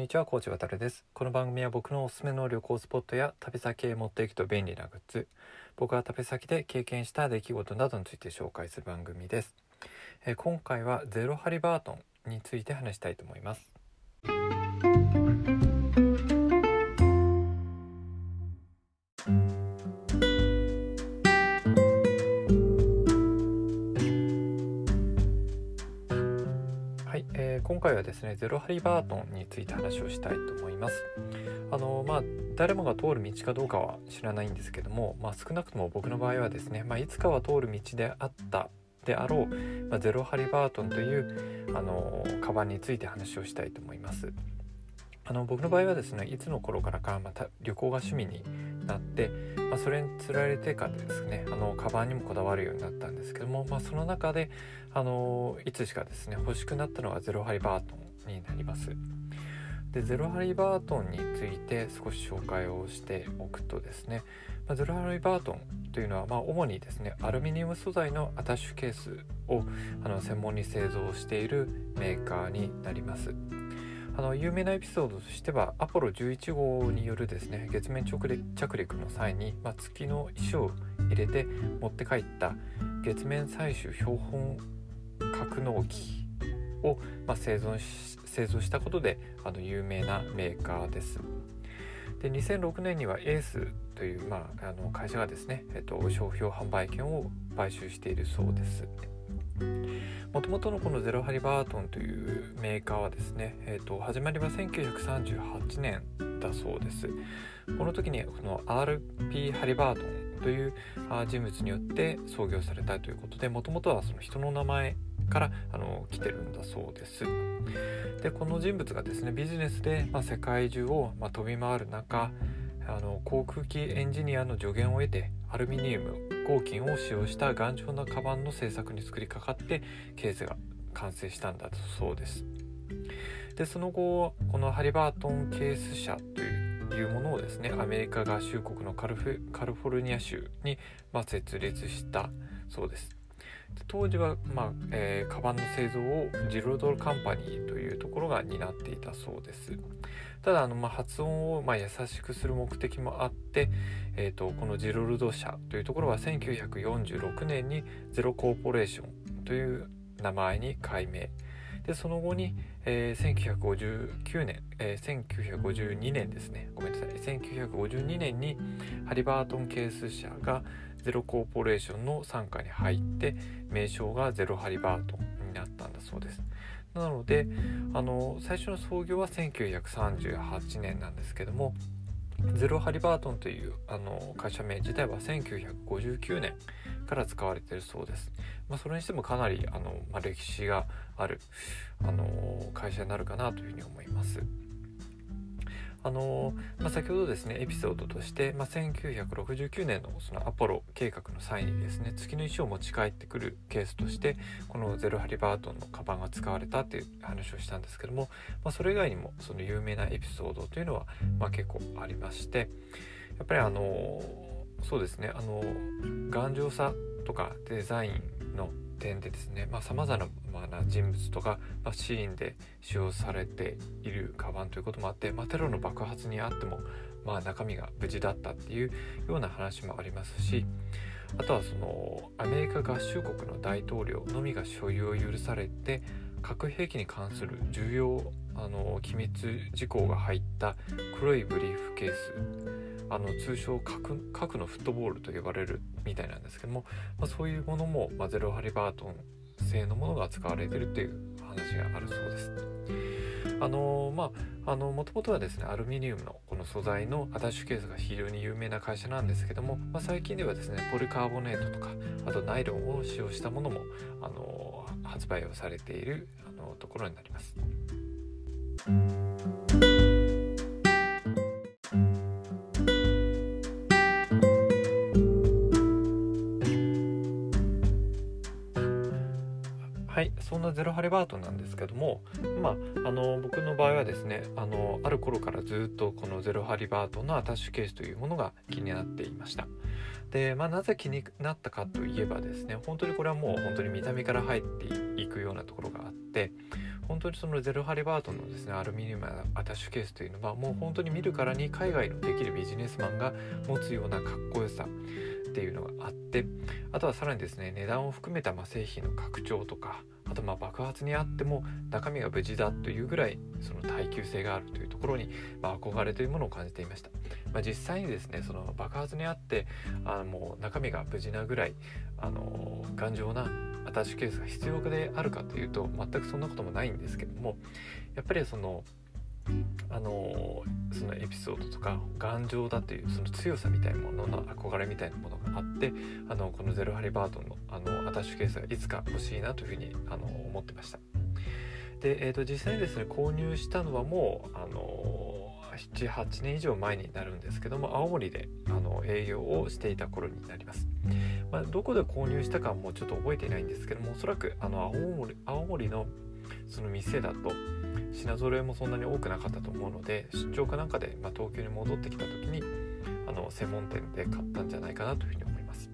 にちは、コーチ渡です。この番組は僕のおすすめの旅行スポットや旅先へ持っていくと便利なグッズ、僕が旅先で経験した出来事などについて紹介する番組です。えー今回はゼロハリバートンについて話したいと思います。今回はですねゼロハリバートンについて話をしたいと思います。あのまあ誰もが通る道かどうかは知らないんですけども、まあ、少なくとも僕の場合はですね、まあ、いつかは通る道であったであろう、まあ、ゼロハリバートンというあのカバンについて話をしたいと思います。あの僕の場合はですねいつの頃からかまた旅行が趣味になって、まあ、それにつられてからですねあのカバンにもこだわるようになったんですけども、まあ、その中であのいつしかですね欲しくなったのがゼロハリバートンになります。でゼロハリバートンについて少し紹介をしておくとですね、まあ、ゼロハリバートンというのは、まあ、主にですねアルミニウム素材のアタッシュケースをあの専門に製造しているメーカーになります。あの有名なエピソードとしてはアポロ11号によるですね月面着陸の際に、まあ、月の石を入れて持って帰った月面採取標本格納機を、まあ、製造し製造したことであの有名なメーカーです。で2006年にはエースという、まあ、あの会社がですね、えっと、商標販売権を買収しているそうです。もともとのこのゼロハリバートンというメーカーはですね、えっと、始まりは1938年だそうです。この時にこの RP ハリバートンという人物によって創業されたということでもともとはその人の名前からあの来てるんだそうです。でこの人物がですねビジネスで、まあ、世界中を、まあ、飛び回る中あの航空機エンジニアの助言を得てアルミニウム合金を使用した頑丈なカバンの製作に作りかかってケースが完成したんだそうです。でその後このハリバートンケース社というものをですねアメリカ合衆国のカルフカルフォルニア州に、ま、設立したそうです。当時は、まあえーカバンの製造をジロドルカンパニーというところが担っていたそうです。ただあの、まあ、発音を、まあ、優しくする目的もあって、えー、とこのジロルド社というところは1946年にゼロコーポレーションという名前に改名。でその後に、えー1959年、えー1952年ですね。ごめんなさい。1952年にハリバートンケース社がゼロコーポレーションの傘下に入って名称がゼロハリバートンになったんだそうですなのであの最初の創業は1938年なんですけどもゼロハリバートンというあの会社名自体は1959年から使われているそうです。まあ、それにしてもかなりあの、まあ、歴史があるあの会社になるかなというふうに思います。あのまあ、先ほどですねエピソードとして、まあ、1969年のそのアポロ計画の際にですね月の石を持ち帰ってくるケースとしてこのゼロハリバートンのカバンが使われたっていう話をしたんですけども、まあ、それ以外にもその有名なエピソードというのは、まあ、結構ありましてやっぱりあのそうですねあの頑丈さとかデザインの点でですねさまざ、まな人物とか、まあ、シーンで使用されているカバンということもあって、まあ、テロの爆発にあっても、まあ、中身が無事だったっていうような話もありますしあとはそのアメリカ合衆国の大統領のみが所有を許されて核兵器に関する重要あの機密事項が入った黒いブリーフケースあの通称核核のフットボールと呼ばれるみたいなんですけども、まあ、そういうものも、まあ、ゼロハリバートン製のものが使われてるっていう話があるそうです。あのまああのもともとはですねアルミニウムのこの素材のアタッシュケースが非常に有名な会社なんですけども、まあ、最近ではですねポリカーボネートとかあとナイロンを使用したものもあの発売をされているあのところになります。そんなゼロハリバートなんですけども、まあ、あの僕の場合はですねあのある頃からずっとこのゼロハリバートのアタッシュケースというものが気になっていました。で、まあ、なぜ気になったかといえばですね本当にこれはもう本当に見た目から入っていくようなところがあって本当にそのゼロハリバートのですねアルミニウムアタッシュケースというのはもう本当に見るからに海外のできるビジネスマンが持つようなかっこよさっていうのがあってあとはさらにですね値段を含めたま製品の拡張とかあとまあ爆発にあっても中身が無事だというぐらいその耐久性があるというところに、まあ、憧れというものを感じていました、まあ、実際にですねその爆発にあってあのもう中身が無事なぐらいあの頑丈なアタッシュケースが必要であるかというと全くそんなこともないんですけどもやっぱりそのあのそのエピソードとか頑丈だというその強さみたいなものの憧れみたいなものがあってあのこのゼロハリバートンのあのアタッシュケースがいつか欲しいなというふうにあの思ってました。で、えーと、実際にですね購入したのはもうあの78年以上前になるんですけども青森であの営業をしていた頃になります、まあ、どこで購入したかはもうちょっと覚えていないんですけどもおそらくあの青森青森のその店だと品揃えもそんなに多くなかったと思うので出張かなんかで、まあ、東京に戻ってきた時にあの専門店で買ったんじゃないかなというふうに思います。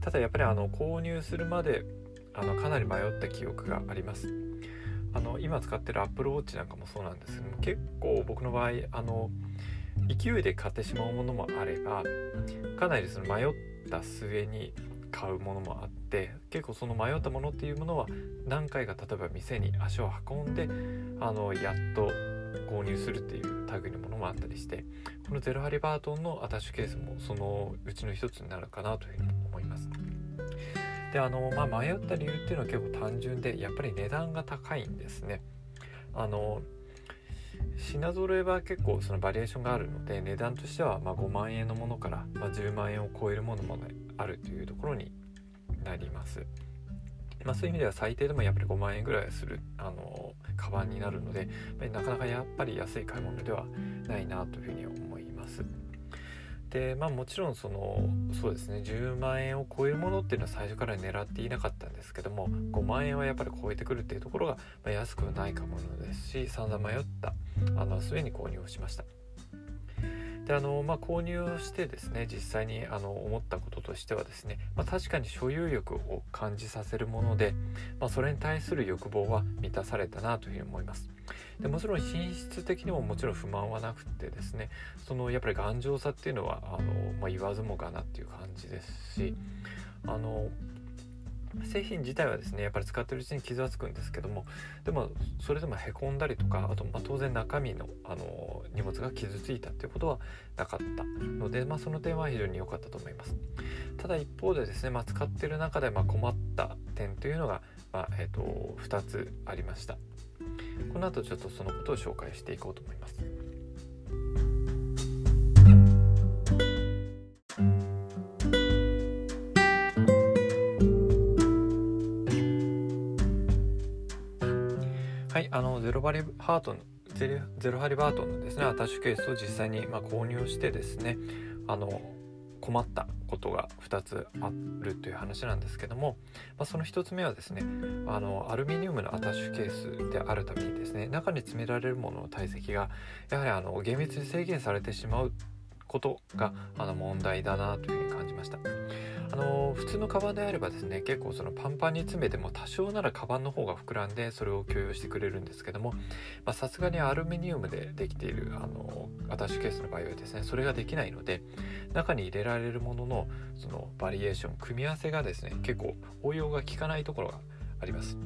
ただやっぱりあの購入するまであのかなり迷った記憶があります。あの今使ってる Apple Watch なんかもそうなんですけど結構僕の場合あの勢いで買ってしまうものもあればかなりその迷った末に買うものもあって結構その迷ったものっていうものは何回か例えば店に足を運んであのやっと購入するっていう類のものもあったりしてこのゼロハリバートンのアタッシュケースもそのうちの一つになるかなというふうに思います。であの、まあ、迷った理由っていうのは結構単純でやっぱり値段が高いんですね。あの品揃えは結構そのバリエーションがあるので値段としてはま5万円のものから、ま10万円を超えるものもあるというところになります。まあ、そういう意味では最低でもやっぱり5万円ぐらいするあのカバンになるのでなかなかやっぱり安い買い物ではないなというふうに思います。でまあもちろんそのそうですね10万円を超えるものっていうのは最初から狙っていなかったんですけども5万円はやっぱり超えてくるっていうところが、まあ、安くないかものですし散々迷ったあの末に購入をしました。であの、まあ、購入をしてですね実際にあの思ったこととしてはですね、まあ、確かに所有欲を感じさせるもので、まあ、それに対する欲望は満たされたなというふうに思います。でもちろん品質的にももちろん不満はなくてですねそのやっぱり頑丈さっていうのはあの、ま言わずもがなっていう感じですしあの製品自体はですねやっぱり使ってるうちに傷はつくんですけどもでもそれでもへこんだりとかあとま当然中身のあの荷物が傷ついたっていうことはなかったので、まあ、その点は非常に良かったと思います。ただ一方でですね、まあ、使ってる中でま困った点というのが、まあ、えーと2つありました。この後ちょっとそのことを紹介していこうと思います。はいあのゼロバリハートのゼロハリバートンのですねアタッシュケースを実際にまあ購入してですねあの困ったことが2つあるという話なんですけども、まあ、その1つ目はですねあのアルミニウムのアタッシュケースであるためにですね中に詰められるものの体積がやはりあの厳密に制限されてしまうことがあの問題だなというふうに感じました。あの普通のカバンであればですね結構そのパンパンに詰めても多少ならカバンの方が膨らんでそれを許容してくれるんですけどもさすがにアルミニウムでできているあのアタッシュケースの場合はですねそれができないので中に入れられるもののそのバリエーション組み合わせがですね結構応用が効かないところがあります。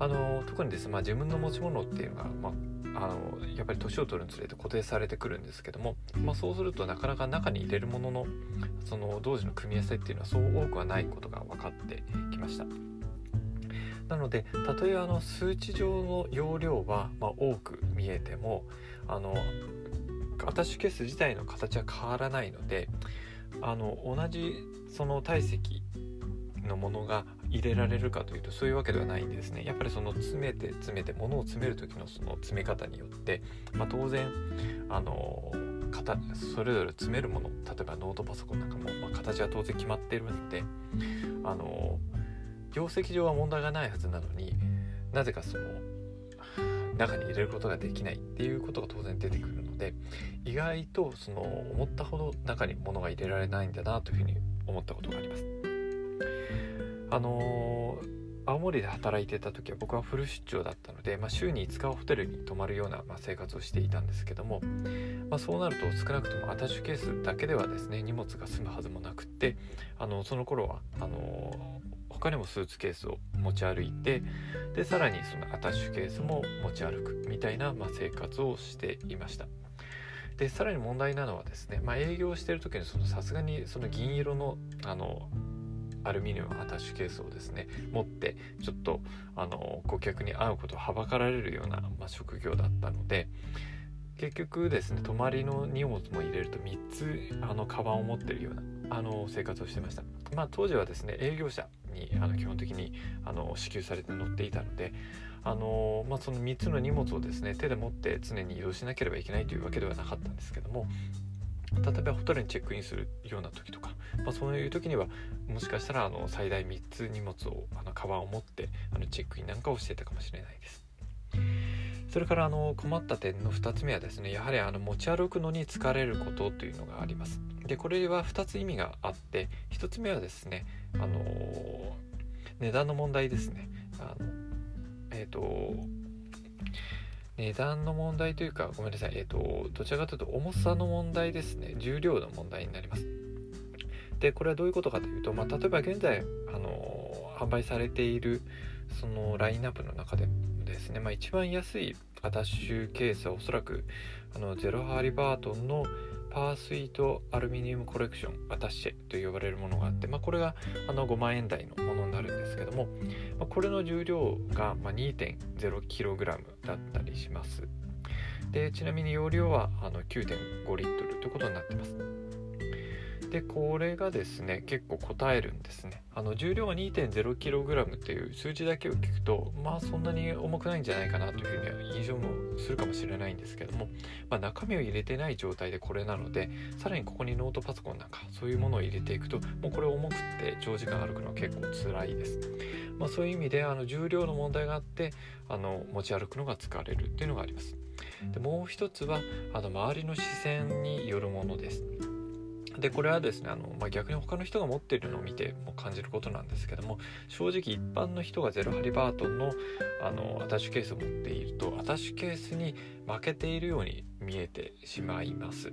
あの特にですね、まあ、自分の持ち物っていうのが、まあ、あのやっぱり年を取るにつれて固定されてくるんですけども、まあ、そうするとなかなか中に入れるもののその同時の組み合わせっていうのはそう多くはないことが分かってきました。なのでたとえあの数値上の容量はま多く見えてもあのアタッシュケース自体の形は変わらないのであの同じその体積のものが入れられるかというとそういうわけではないんですねやっぱりその詰めて詰めて物を詰める時のその詰め方によって、まあ、当然あの型それぞれ詰めるもの例えばノートパソコンなんかも、まあ、形は当然決まってるんであの業績上は問題がないはずなのになぜかその中に入れることができないっていうことが当然出てくるので意外とその思ったほど中に物が入れられないんだなというふうに思ったことがあります。あの青森で働いてた時は僕はフル出張だったので、まあ、週に5日はホテルに泊まるような、まあ、生活をしていたんですけども、まあ、そうなると少なくともアタッシュケースだけではですね荷物が済むはずもなくってあのその頃はあの他にもスーツケースを持ち歩いてでさらにそのアタッシュケースも持ち歩くみたいな、まあ、生活をしていました。でさらに問題なのはですね、まあ、営業してる時にさすがにその銀色のあのアルミニウムアタッシュケースをですね持ってちょっとあの顧客に会うことをはばかられるような、まあ、職業だったので結局ですね泊まりの荷物も入れると3つあのカバンを持ってるようなあの生活をしてました。まあ当時はですね営業者にあの基本的にあの支給されて乗っていたのであのまあ、その3つの荷物をですね手で持って常に移動しなければいけないというわけではなかったんですけども例えばホテルにチェックインするような時とか、まあ、そういう時にはもしかしたらあの最大3つ荷物をあのカバンを持ってあのチェックインなんかをしてたかもしれないです。それからあの困った点の2つ目はですねやはりあの持ち歩くのに疲れることというのがあります。でこれは2つ意味があって1つ目はですねあの値段の問題ですね。あのえっ、ー、と値段の問題というか、ごめんなさい、えっ、ー、と、どちらかというと重さの問題ですね。重量の問題になります。で、これはどういうことかというと、まあ、例えば現在、あの販売されているそのラインナップの中でですね、まあ、一番安いアタッシュケースはおそらくあのゼロハリバートンのパースイートアルミニウムコレクションアタッシェと呼ばれるものがあって、まあ、これがあの5万円台のものになるんですけども、まあ、これの重量が 2.0kg だったりします。でちなみに容量はあの9.5リットルということになってます。でこれがですね結構答えるんですね。あの重量が 2.0kg っていう数字だけを聞くとまあそんなに重くないんじゃないかなというふうには印象もするかもしれないんですけども、まあ、中身を入れてない状態でこれなのでさらにここにノートパソコンなんかそういうものを入れていくともうこれ重くって長時間歩くのは結構辛いです、まあ、そういう意味であの重量の問題があってあの持ち歩くのが疲れるっていうのがあります。でもう一つはあの周りの視線によるものです。でこれはですねあの、まあ、逆に他の人が持っているのを見ても感じることなんですけども正直一般の人がゼロハリバートンのあのアタッシュケースを持っているとアタッシュケースに負けているように見えてしまいます。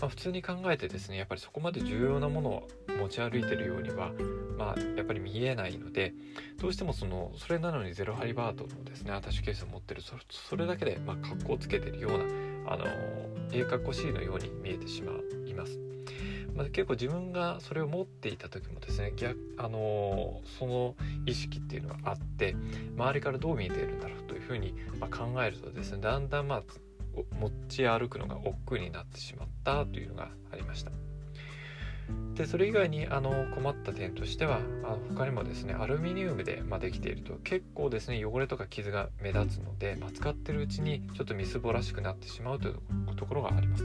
まあ、普通に考えてですねやっぱりそこまで重要なものを持ち歩いてるようには、まあ、やっぱり見えないのでどうしてもそのそれなのにゼロハリバートンのですねアタッシュケースを持ってるそれだけでまあ格好つけてるようなあのええかっこしいのように見えてしまいます。まあ、結構自分がそれを持っていた時もですね逆、あのー、その意識っていうのがあって周りからどう見えているんだろうというふうに、ま考えるとですねだんだんまあ持ち歩くのが億劫になってしまったというのがありました。でそれ以外にあの困った点としてはあ他にもですねアルミニウムで、まあ、できていると結構ですね汚れとか傷が目立つので、まあ、使ってるうちにちょっとみすぼらしくなってしまうというところがあります。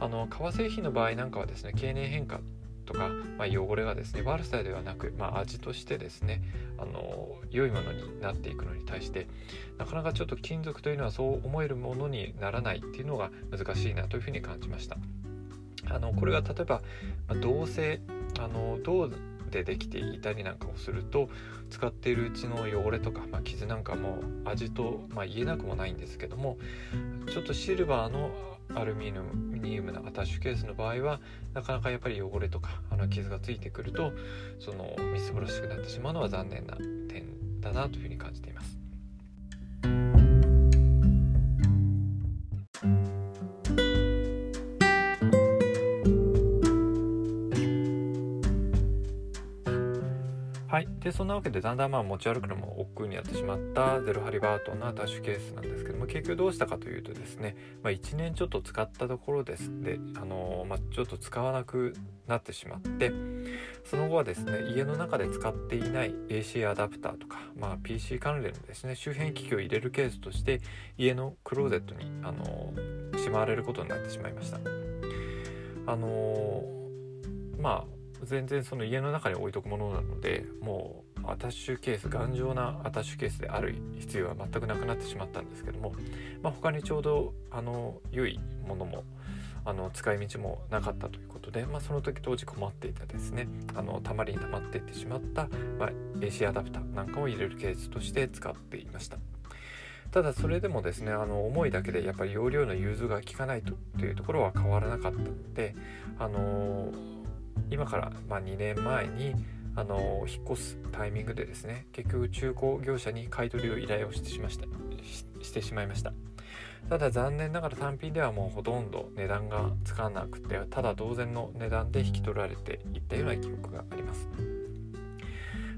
あの革製品の場合なんかはですね経年変化とか、まあ、汚れがですね悪さではなく、まあ、味としてですねあの良いものになっていくのに対してなかなかちょっと金属というのはそう思えるものにならないっていうのが難しいなというふうに感じました。あのこれが例えば、まあ、銅製あの銅でできていたりなんかをすると使っているうちの汚れとか、まあ、傷なんかも味と、まあ、言えなくもないんですけどもちょっとシルバーのアルミニウムのアタッシュケースの場合はなかなかやっぱり汚れとかあの傷がついてくるとそのみすぼらしくなってしまうのは残念な点だなというふうに感じています。はい、でそんなわけでだんだんまあ持ち歩くのも億劫になってしまったゼロハリバートンのアタッシュケースなんですけども結局どうしたかというとですね、まあ、1年ちょっと使ったところですで、あのー、まあ、ちょっと使わなくなってしまってその後はですね家の中で使っていない AC アダプターとか、まあ、PC 関連のですね周辺機器を入れるケースとして家のクローゼットに、あのー、しまわれることになってしまいました。あのー、まあ全然その家の中に置いとくものなのでもうアタッシュケース頑丈なアタッシュケースである必要は全くなくなってしまったんですけども、まあ、他にちょうどあの良いものもあの使い道もなかったということで、まあ、その時当時困っていたですねあのたまりにたまっていってしまった、まあ、AC アダプターなんかを入れるケースとして使っていました。ただそれでもですねあの重いだけでやっぱり容量の融通が効かないとというところは変わらなかったので、あの今から、ま2年前にあの引っ越すタイミングでですね結局中古業者に買い取りを依頼をしてしました。してしまいました。ただ残念ながら単品ではもうほとんど値段がつかなくてただ同然の値段で引き取られていったような記憶があります。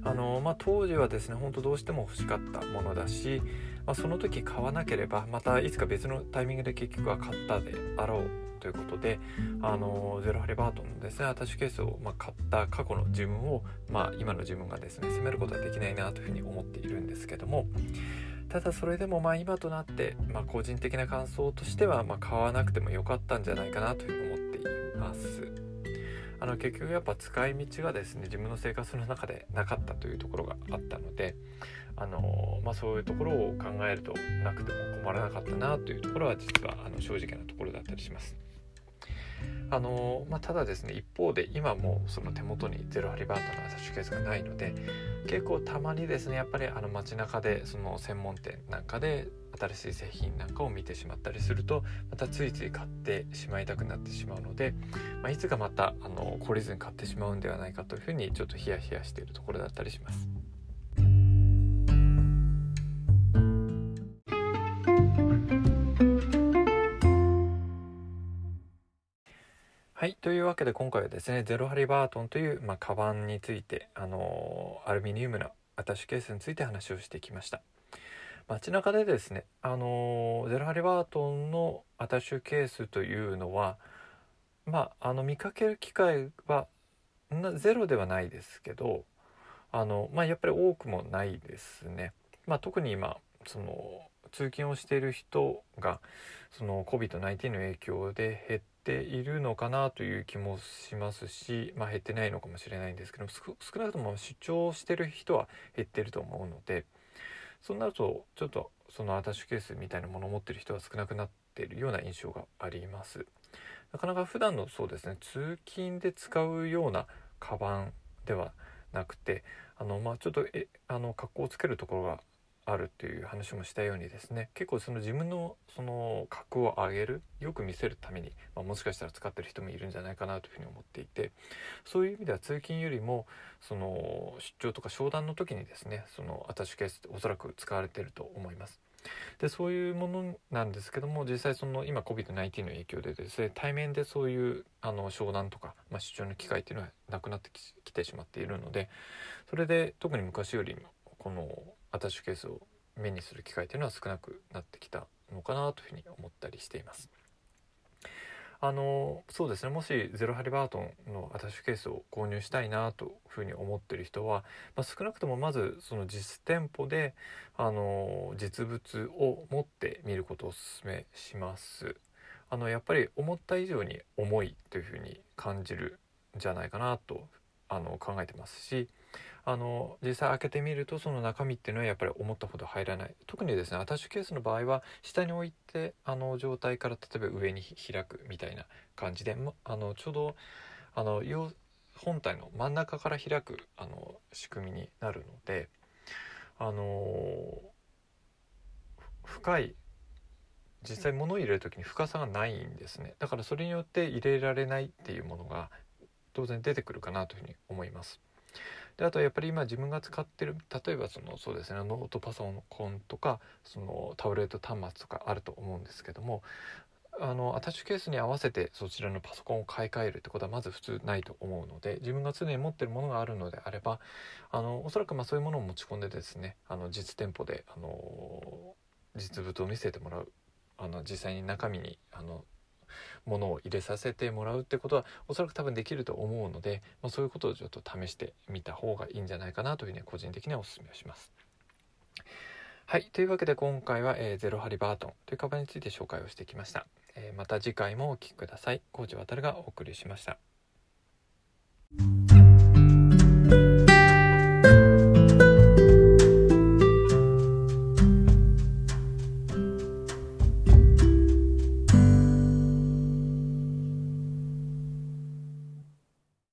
あのまあ、当時はですね本当どうしても欲しかったものだし、まあ、その時買わなければまたいつか別のタイミングで結局は買ったであろうということであのゼロハリバートンのですねアタッシュケースを、ま、買った過去の自分を、まあ、今の自分がですね責めることはできないなというふうに思っているんですけどもただそれでもまあ今となって、まあ、個人的な感想としては、ま、買わなくてもよかったんじゃないかなというふうに思っています。あの結局やっぱ使い道がですね自分の生活の中でなかったというところがあったのであの、まあ、そういうところを考えるとなくても困らなかったなというところは実はあの正直なところだったりします。あのまあ、ただですね一方で今もその手元にゼロハリバートのアタッシュケースがないので結構たまにですねやっぱりあの街中でその専門店なんかで新しい製品なんかを見てしまったりするとまたついつい買ってしまいたくなってしまうので、まあ、いつかまたあの懲りずに買ってしまうんではないかというふうにちょっとヒヤヒヤしているところだったりします。というわけで今回はですね、ゼロハリバートンという、まあ、カバンについて、あのー、アルミニウムのアタッシュケースについて話をしてきました。街中でですね、あのゼロハリバートンのアタッシュケースというのはまああの見かける機会はゼロではないですけどあの、まあ、やっぱり多くもないですね。まあ、特に今その通勤をしている人がその COVID-19 の影響で減っているのかなという気もしますし、まあ、減ってないのかもしれないんですけど少なくとも出張してる人は減ってると思うので。そうなるとちょっとそのアタッシュケースみたいなものを持ってる人は少なくなっているような印象がありますなかなか普段のそうですね通勤で使うようなカバンではなくてあのまあちょっとえあの格好をつけるところがあるっていう話もしたようにですね結構その自分のその格を上げるよく見せるために、まあ、もしかしたら使ってる人もいるんじゃないかなというふうに思っていてそういう意味では通勤よりもその出張とか商談の時にですねそのアタッシュケースっておそらく使われてると思います。でそういうものなんですけども実際その今 COVID-19 の影響でですね対面でそういうあの商談とか、まあ、出張の機会っていうのはなくなってきてしまっているのでそれで特に昔よりもこのアタッシュケースを目にする機会というのは少なくなってきたのかなというふうに思ったりしています。あのそうですねもしゼロハリバートンのアタッシュケースを購入したいなというふうに思ってる人は、まあ、少なくともまずその実店舗であの実物を持ってみることをお勧めします。あのやっぱり思った以上に重いというふうに感じるんじゃないかなとあの考えてますしあの実際開けてみるとその中身っていうのはやっぱり思ったほど入らない特にですねアタッシュケースの場合は下に置いてあの状態から例えば上に開くみたいな感じであのちょうどあの本体の真ん中から開くあの仕組みになるのであの深い実際物を入れる時に深さがないんですねだからそれによって入れられないっていうものが当然出てくるかなというふうに思います。であとやっぱり今自分が使ってる例えばそのそうですねノートパソコンとかそのタブレット端末とかあると思うんですけどもあのアタッシュケースに合わせてそちらのパソコンを買い替えるってことはまず普通ないと思うので自分が常に持ってるものがあるのであればあのおそらくまあそういうものを持ち込んでですねあの実店舗であの実物を見せてもらうあの実際に中身にあのものを入れさせてもらうってことはおそらく多分できると思うので、まあ、そういうことをちょっと試してみた方がいいんじゃないかなというふうに個人的にはお勧めをします。はい。というわけで今回は、えー、ゼロハリバートンというカバンについて紹介をしてきました。えー、また次回もお聴きください。コーチ渡がお送りしました。